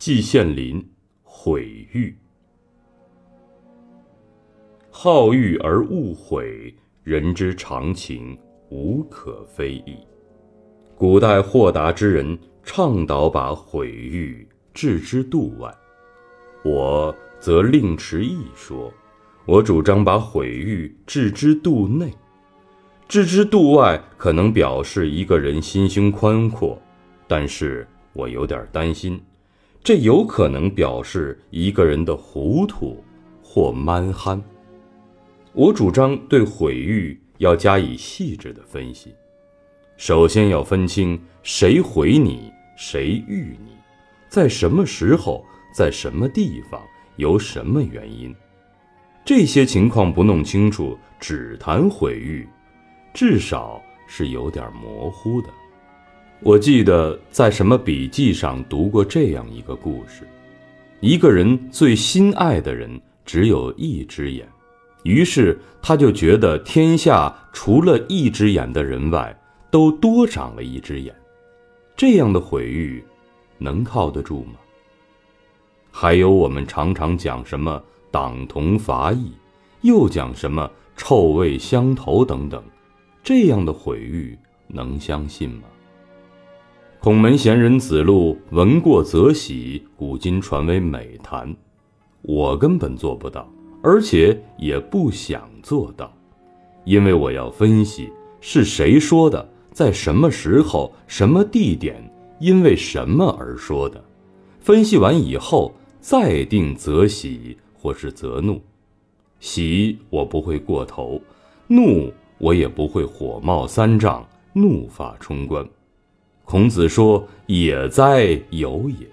季羡林毁誉。好欲而勿毁，人之常情，无可非议。古代豁达之人倡导把毁誉置之度外，我则另持一说。我主张把毁誉置之度内。置之度外，可能表示一个人心胸宽阔，但是我有点担心，这有可能表示一个人的糊涂或蛮憨。我主张对毁誉要加以细致的分析，首先要分清谁毁你，谁誉你，在什么时候，在什么地方，由什么原因，这些情况不弄清楚，只谈毁誉。至少是有点模糊的。我记得在什么笔记上读过这样一个故事：一个人最心爱的人只有一只眼，于是他就觉得天下除了一只眼的人外，都多长了一只眼。这样的毁誉，能靠得住吗？还有我们常常讲什么党同伐异，又讲什么臭味相投等等。这样的毁誉能相信吗？孔门贤人子路闻过则喜，古今传为美谈。我根本做不到，而且也不想做到，因为我要分析是谁说的，在什么时候、什么地点，因为什么而说的。分析完以后，再定则喜或是则怒。喜我不会过头，怒。我也不会火冒三丈、怒发冲冠。孔子说：“也哉，有也。”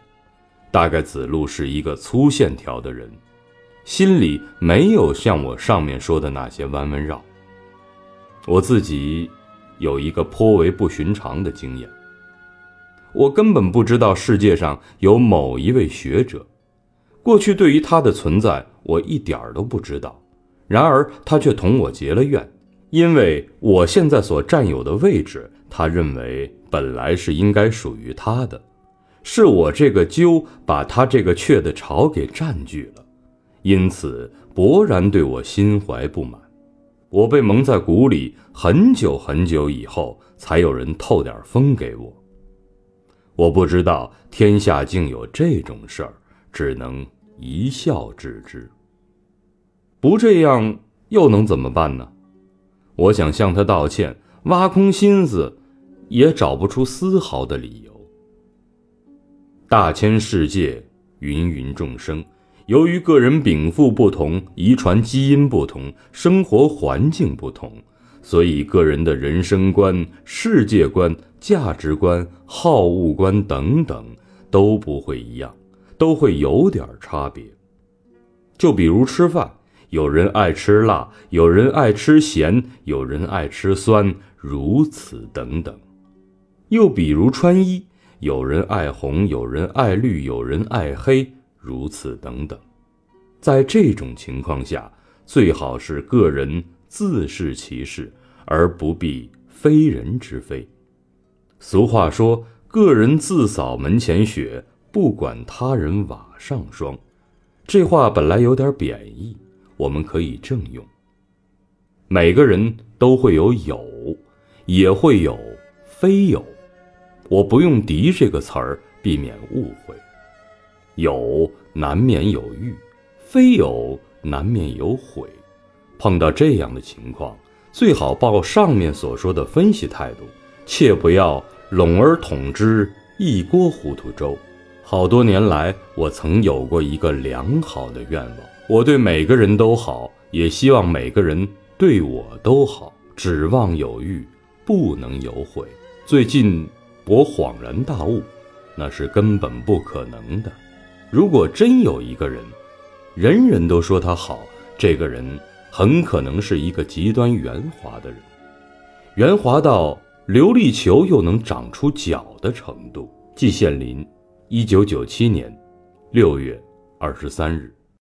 大概子路是一个粗线条的人，心里没有像我上面说的那些弯弯绕。我自己有一个颇为不寻常的经验，我根本不知道世界上有某一位学者，过去对于他的存在我一点儿都不知道，然而他却同我结了怨。因为我现在所占有的位置，他认为本来是应该属于他的，是我这个鸠把他这个雀的巢给占据了，因此勃然对我心怀不满。我被蒙在鼓里很久很久以后，才有人透点风给我。我不知道天下竟有这种事儿，只能一笑置之。不这样又能怎么办呢？我想向他道歉，挖空心思，也找不出丝毫的理由。大千世界，芸芸众生，由于个人禀赋不同，遗传基因不同，生活环境不同，所以个人的人生观、世界观、价值观、好恶观等等都不会一样，都会有点差别。就比如吃饭。有人爱吃辣，有人爱吃咸，有人爱吃酸，如此等等。又比如穿衣，有人爱红，有人爱绿，有人爱黑，如此等等。在这种情况下，最好是个人自视其事，而不必非人之非。俗话说：“个人自扫门前雪，不管他人瓦上霜。”这话本来有点贬义。我们可以正用。每个人都会有有，也会有非有。我不用“敌”这个词儿，避免误会。有难免有欲，非有难免有悔。碰到这样的情况，最好抱上面所说的分析态度，切不要笼而统之，一锅糊涂粥。好多年来，我曾有过一个良好的愿望。我对每个人都好，也希望每个人对我都好。指望有欲，不能有悔。最近我恍然大悟，那是根本不可能的。如果真有一个人，人人都说他好，这个人很可能是一个极端圆滑的人，圆滑到琉璃球又能长出脚的程度。季羡林，一九九七年六月二十三日。